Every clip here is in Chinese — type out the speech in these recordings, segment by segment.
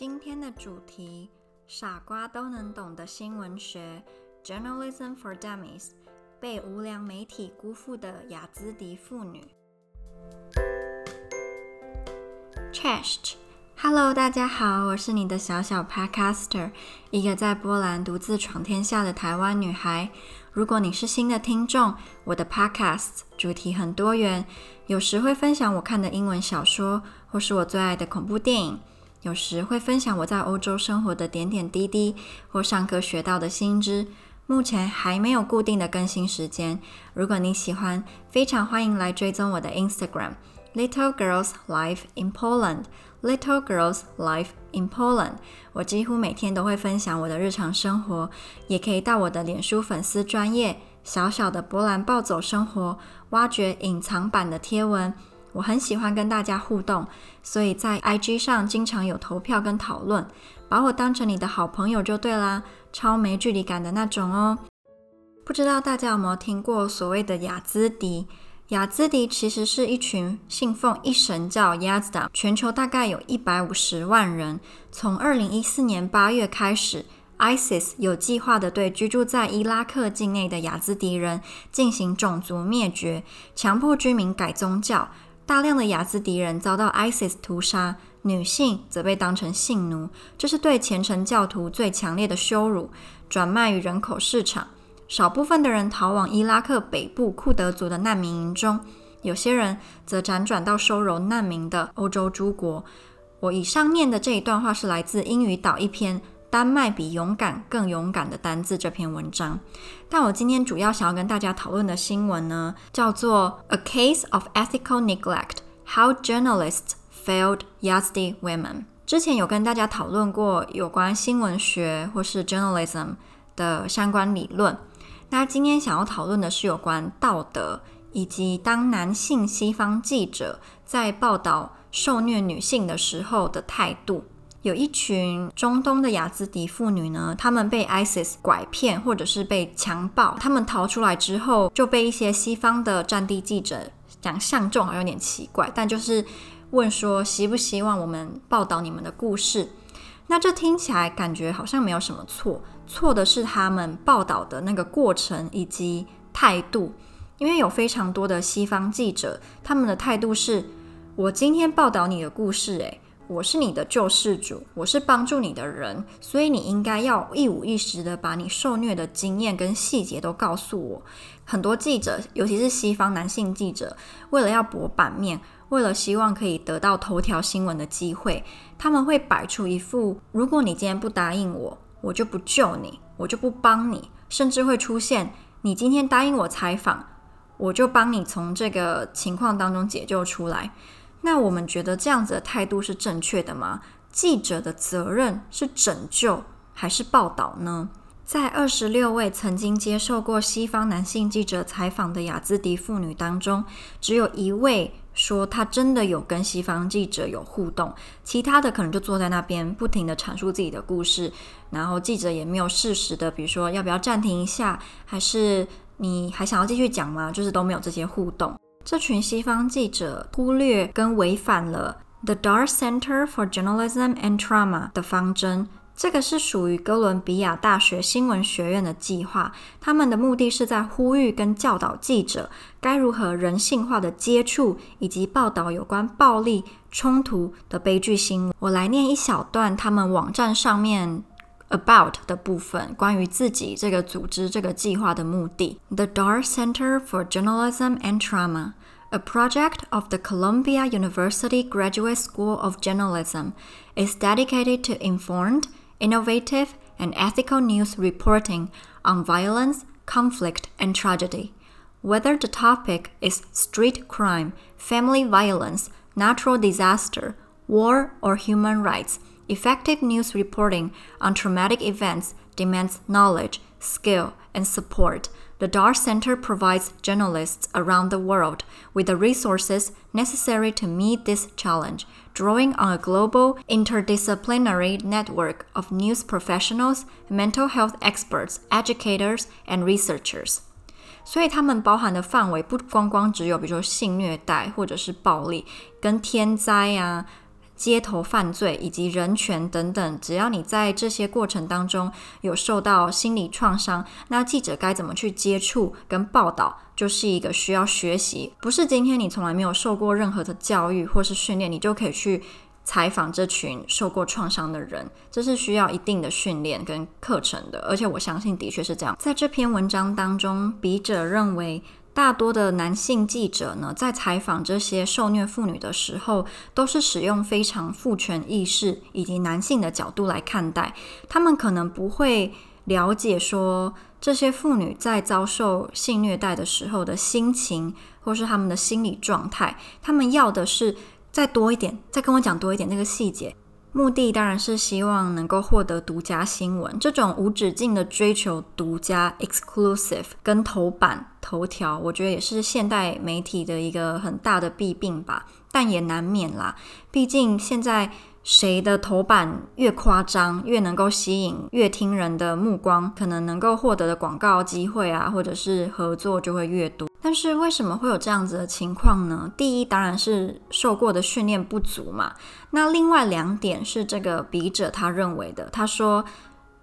今天的主题：傻瓜都能懂的新闻学 （Journalism for Dummies），被无良媒体辜负的雅兹迪妇女。Chest。Hello，大家好，我是你的小小 Podcaster，一个在波兰独自闯天下的台湾女孩。如果你是新的听众，我的 Podcast 主题很多元，有时会分享我看的英文小说，或是我最爱的恐怖电影。有时会分享我在欧洲生活的点点滴滴，或上课学到的新知。目前还没有固定的更新时间。如果你喜欢，非常欢迎来追踪我的 Instagram Little Girls Life in Poland Little Girls Life in Poland。我几乎每天都会分享我的日常生活，也可以到我的脸书粉丝专页小小的波兰暴走生活，挖掘隐藏版的贴文。我很喜欢跟大家互动，所以在 IG 上经常有投票跟讨论，把我当成你的好朋友就对啦，超没距离感的那种哦。不知道大家有没有听过所谓的雅兹迪？雅兹迪其实是一群信奉一神教 Yazda，全球大概有一百五十万人。从二零一四年八月开始，ISIS 有计划地对居住在伊拉克境内的雅兹迪人进行种族灭绝，强迫居民改宗教。大量的雅兹迪人遭到 ISIS 屠杀，女性则被当成性奴，这是对虔诚教徒最强烈的羞辱，转卖于人口市场。少部分的人逃往伊拉克北部库德族的难民营中，有些人则辗转到收容难民的欧洲诸国。我以上念的这一段话是来自英语岛一篇。丹麦比勇敢更勇敢的单字这篇文章，但我今天主要想要跟大家讨论的新闻呢，叫做《A Case of Ethical Neglect: How Journalists Failed Yazdi Women》。之前有跟大家讨论过有关新闻学或是 journalism 的相关理论，那今天想要讨论的是有关道德以及当男性西方记者在报道受虐女性的时候的态度。有一群中东的雅兹迪妇女呢，她们被 ISIS 拐骗或者是被强暴，她们逃出来之后就被一些西方的战地记者讲相中，好像有点奇怪，但就是问说希不希望我们报道你们的故事？那这听起来感觉好像没有什么错，错的是他们报道的那个过程以及态度，因为有非常多的西方记者，他们的态度是：我今天报道你的故事，诶。我是你的救世主，我是帮助你的人，所以你应该要一五一十的把你受虐的经验跟细节都告诉我。很多记者，尤其是西方男性记者，为了要博版面，为了希望可以得到头条新闻的机会，他们会摆出一副如果你今天不答应我，我就不救你，我就不帮你，甚至会出现你今天答应我采访，我就帮你从这个情况当中解救出来。那我们觉得这样子的态度是正确的吗？记者的责任是拯救还是报道呢？在二十六位曾经接受过西方男性记者采访的雅兹迪妇女当中，只有一位说她真的有跟西方记者有互动，其他的可能就坐在那边不停地阐述自己的故事，然后记者也没有适时的，比如说要不要暂停一下，还是你还想要继续讲吗？就是都没有这些互动。这群西方记者忽略跟违反了 The Dark Center for Journalism and Trauma 的方针。这个是属于哥伦比亚大学新闻学院的计划，他们的目的是在呼吁跟教导记者该如何人性化的接触以及报道有关暴力冲突的悲剧新闻。我来念一小段他们网站上面。About 的部分，关于自己这个组织这个计划的目的。The Dar Center for Journalism and Trauma, a project of the Columbia University Graduate School of Journalism, is dedicated to informed, innovative, and ethical news reporting on violence, conflict, and tragedy. Whether the topic is street crime, family violence, natural disaster, war, or human rights. Effective news reporting on traumatic events demands knowledge, skill, and support. The Dar Center provides journalists around the world with the resources necessary to meet this challenge, drawing on a global interdisciplinary network of news professionals, mental health experts, educators, and researchers. 所以他们包含的范围不光光只有，比如说性虐待或者是暴力，跟天灾啊。 街头犯罪以及人权等等，只要你在这些过程当中有受到心理创伤，那记者该怎么去接触跟报道，就是一个需要学习。不是今天你从来没有受过任何的教育或是训练，你就可以去采访这群受过创伤的人，这是需要一定的训练跟课程的。而且我相信的确是这样。在这篇文章当中，笔者认为。大多的男性记者呢，在采访这些受虐妇女的时候，都是使用非常父权意识以及男性的角度来看待。他们可能不会了解说这些妇女在遭受性虐待的时候的心情，或是他们的心理状态。他们要的是再多一点，再跟我讲多一点那个细节。目的当然是希望能够获得独家新闻，这种无止境的追求独家 （exclusive） 跟头版头条，我觉得也是现代媒体的一个很大的弊病吧。但也难免啦，毕竟现在谁的头版越夸张，越能够吸引越听人的目光，可能能够获得的广告机会啊，或者是合作就会越多。但是为什么会有这样子的情况呢？第一，当然是受过的训练不足嘛。那另外两点是这个笔者他认为的，他说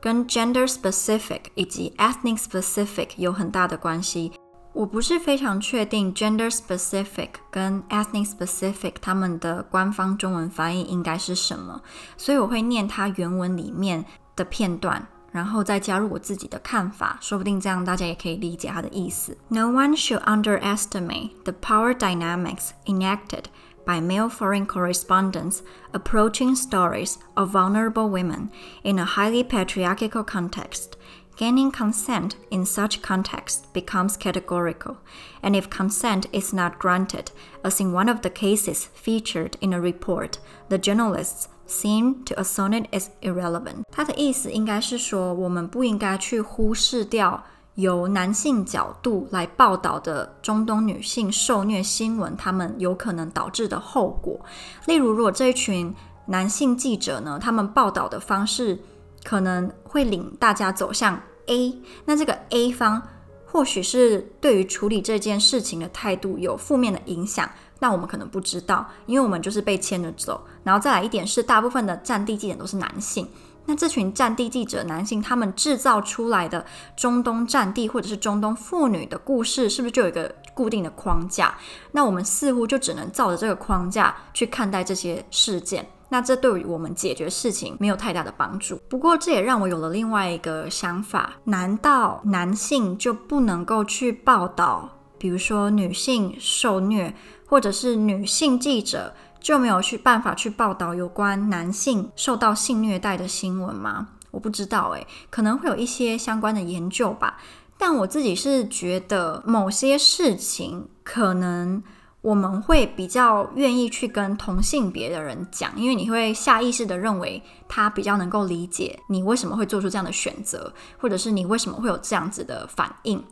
跟 gender specific 以及 ethnic specific 有很大的关系。我不是非常确定 gender specific 跟 ethnic specific 他们的官方中文翻译应该是什么，所以我会念他原文里面的片段。然后再加入我自己的看法，说不定这样大家也可以理解他的意思。No one should underestimate the power dynamics enacted by male foreign correspondents approaching stories of vulnerable women in a highly patriarchal context. Gaining consent in such context becomes categorical, and if consent is not granted, as in one of the cases featured in a report, the journalists seem to assume it is irrelevant。他的意思应该是说，我们不应该去忽视掉由男性角度来报道的中东女性受虐新闻，他们有可能导致的后果。例如，如果这一群男性记者呢，他们报道的方式 可能会领大家走向 A，那这个 A 方或许是对于处理这件事情的态度有负面的影响。那我们可能不知道，因为我们就是被牵着走。然后再来一点是，大部分的战地记者都是男性。那这群战地记者男性，他们制造出来的中东战地或者是中东妇女的故事，是不是就有一个固定的框架？那我们似乎就只能照着这个框架去看待这些事件。那这对于我们解决事情没有太大的帮助。不过这也让我有了另外一个想法：难道男性就不能够去报道，比如说女性受虐？或者是女性记者就没有去办法去报道有关男性受到性虐待的新闻吗？我不知道诶，可能会有一些相关的研究吧。但我自己是觉得某些事情可能我们会比较愿意去跟同性别的人讲，因为你会下意识的认为他比较能够理解你为什么会做出这样的选择，或者是你为什么会有这样子的反应。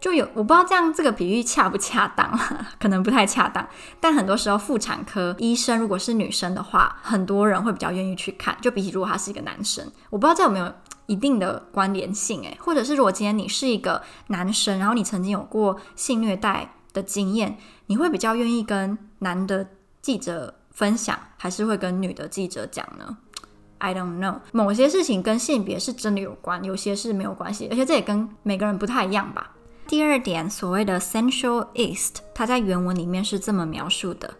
就有我不知道这样这个比喻恰不恰当，可能不太恰当。但很多时候妇产科医生如果是女生的话，很多人会比较愿意去看。就比起如果他是一个男生，我不知道这有没有一定的关联性诶，或者是如果今天你是一个男生，然后你曾经有过性虐待的经验，你会比较愿意跟男的记者分享，还是会跟女的记者讲呢？I don't know。某些事情跟性别是真的有关，有些是没有关系，而且这也跟每个人不太一样吧。第二点，所谓的 sensual East，它在原文里面是这么描述的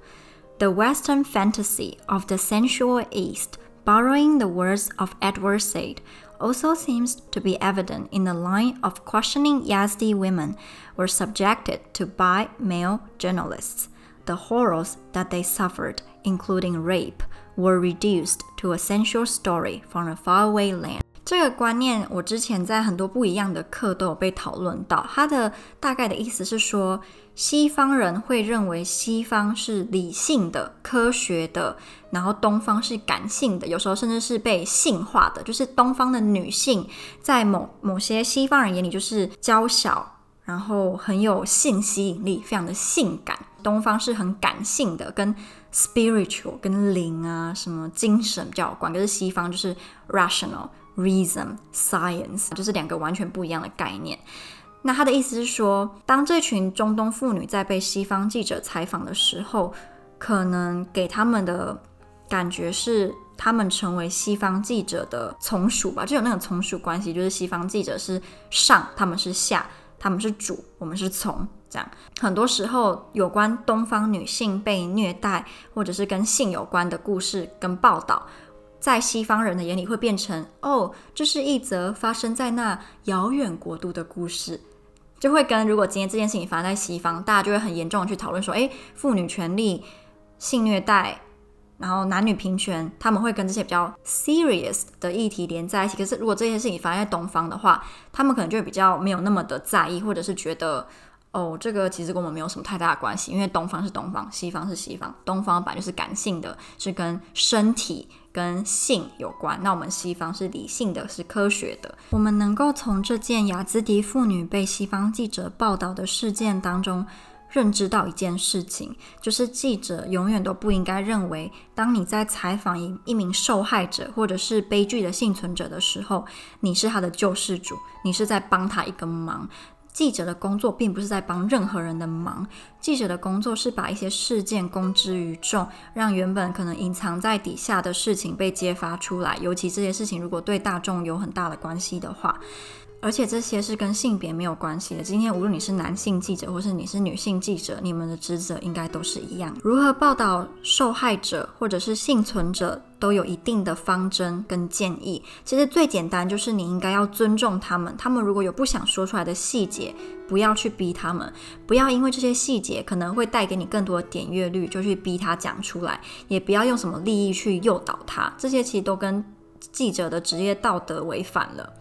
：The Western fantasy of the sensual East, borrowing the words of Edward Said, also seems to be evident in the line of questioning Yazidi women were subjected to by male journalists. The horrors that they suffered, including rape, were reduced to a sensual story from a faraway land. 这个观念，我之前在很多不一样的课都有被讨论到。它的大概的意思是说，西方人会认为西方是理性的、科学的，然后东方是感性的，有时候甚至是被性化的。就是东方的女性，在某某些西方人眼里就是娇小，然后很有性吸引力，非常的性感。东方是很感性的，跟 spiritual、跟灵啊什么精神比较有关。可是西方就是 rational。Reason, science，就是两个完全不一样的概念。那他的意思是说，当这群中东妇女在被西方记者采访的时候，可能给他们的感觉是他们成为西方记者的从属吧，就有那种从属关系，就是西方记者是上，他们是下，他们是主，我们是从。这样，很多时候有关东方女性被虐待，或者是跟性有关的故事跟报道，在西方人的眼里会变成哦，这是一则发生在那遥远国度的故事，就会跟如果今天这件事情发生在西方，大家就会很严重的去讨论说，诶，妇女权利、性虐待，然后男女平权，他们会跟这些比较 serious 的议题连在一起。可是如果这些事情发生在东方的话，他们可能就会比较没有那么的在意，或者是觉得。哦，这个其实跟我们没有什么太大的关系，因为东方是东方，西方是西方。东方本来就是感性的，是跟身体跟性有关；那我们西方是理性的，是科学的。我们能够从这件雅兹迪妇女被西方记者报道的事件当中，认知到一件事情，就是记者永远都不应该认为，当你在采访一一名受害者或者是悲剧的幸存者的时候，你是他的救世主，你是在帮他一个忙。记者的工作并不是在帮任何人的忙，记者的工作是把一些事件公之于众，让原本可能隐藏在底下的事情被揭发出来。尤其这些事情如果对大众有很大的关系的话。而且这些是跟性别没有关系的。今天无论你是男性记者，或是你是女性记者，你们的职责应该都是一样。如何报道受害者或者是幸存者，都有一定的方针跟建议。其实最简单就是你应该要尊重他们。他们如果有不想说出来的细节，不要去逼他们，不要因为这些细节可能会带给你更多的点阅率，就去逼他讲出来。也不要用什么利益去诱导他。这些其实都跟记者的职业道德违反了。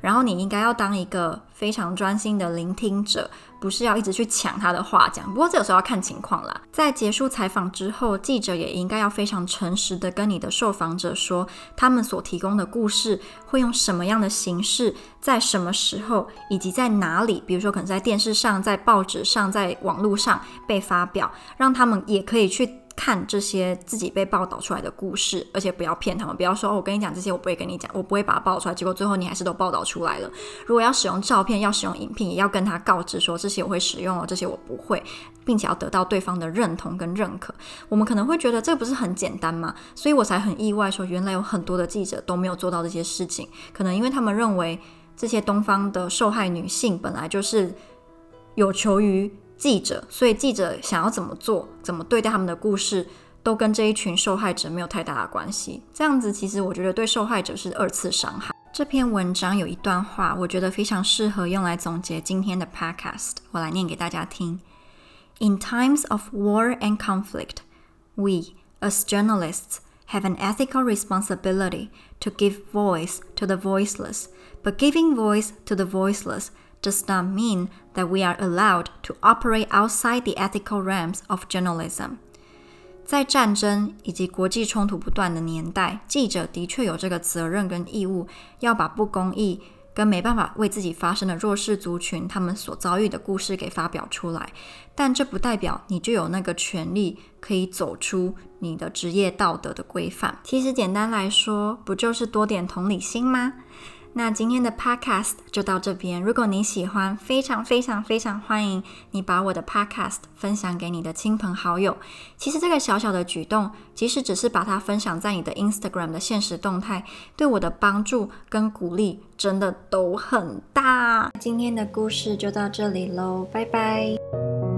然后你应该要当一个非常专心的聆听者，不是要一直去抢他的话讲。不过这有时候要看情况啦。在结束采访之后，记者也应该要非常诚实的跟你的受访者说，他们所提供的故事会用什么样的形式，在什么时候，以及在哪里，比如说可能在电视上、在报纸上、在网络上被发表，让他们也可以去。看这些自己被报道出来的故事，而且不要骗他们，不要说哦，我跟你讲这些，我不会跟你讲，我不会把它报出来，结果最后你还是都报道出来了。如果要使用照片，要使用影片，也要跟他告知说，这些我会使用哦，这些我不会，并且要得到对方的认同跟认可。我们可能会觉得这不是很简单吗？所以我才很意外说，原来有很多的记者都没有做到这些事情，可能因为他们认为这些东方的受害女性本来就是有求于。记者，所以记者想要怎么做，怎么对待他们的故事，都跟这一群受害者没有太大的关系。这样子，其实我觉得对受害者是二次伤害。这篇文章有一段话，我觉得非常适合用来总结今天的 podcast，我来念给大家听。In times of war and conflict, we, as journalists, have an ethical responsibility to give voice to the voiceless. But giving voice to the voiceless does not mean that we are allowed to operate outside the ethical realms of journalism. 在战争以及国际冲突不断的年代，记者的确有这个责任跟义务，要把不公义跟没办法为自己发声的弱势族群他们所遭遇的故事给发表出来。但这不代表你就有那个权利可以走出你的职业道德的规范。其实简单来说，不就是多点同理心吗？那今天的 podcast 就到这边。如果你喜欢，非常非常非常欢迎你把我的 podcast 分享给你的亲朋好友。其实这个小小的举动，即使只是把它分享在你的 Instagram 的现实动态，对我的帮助跟鼓励真的都很大。今天的故事就到这里喽，拜拜。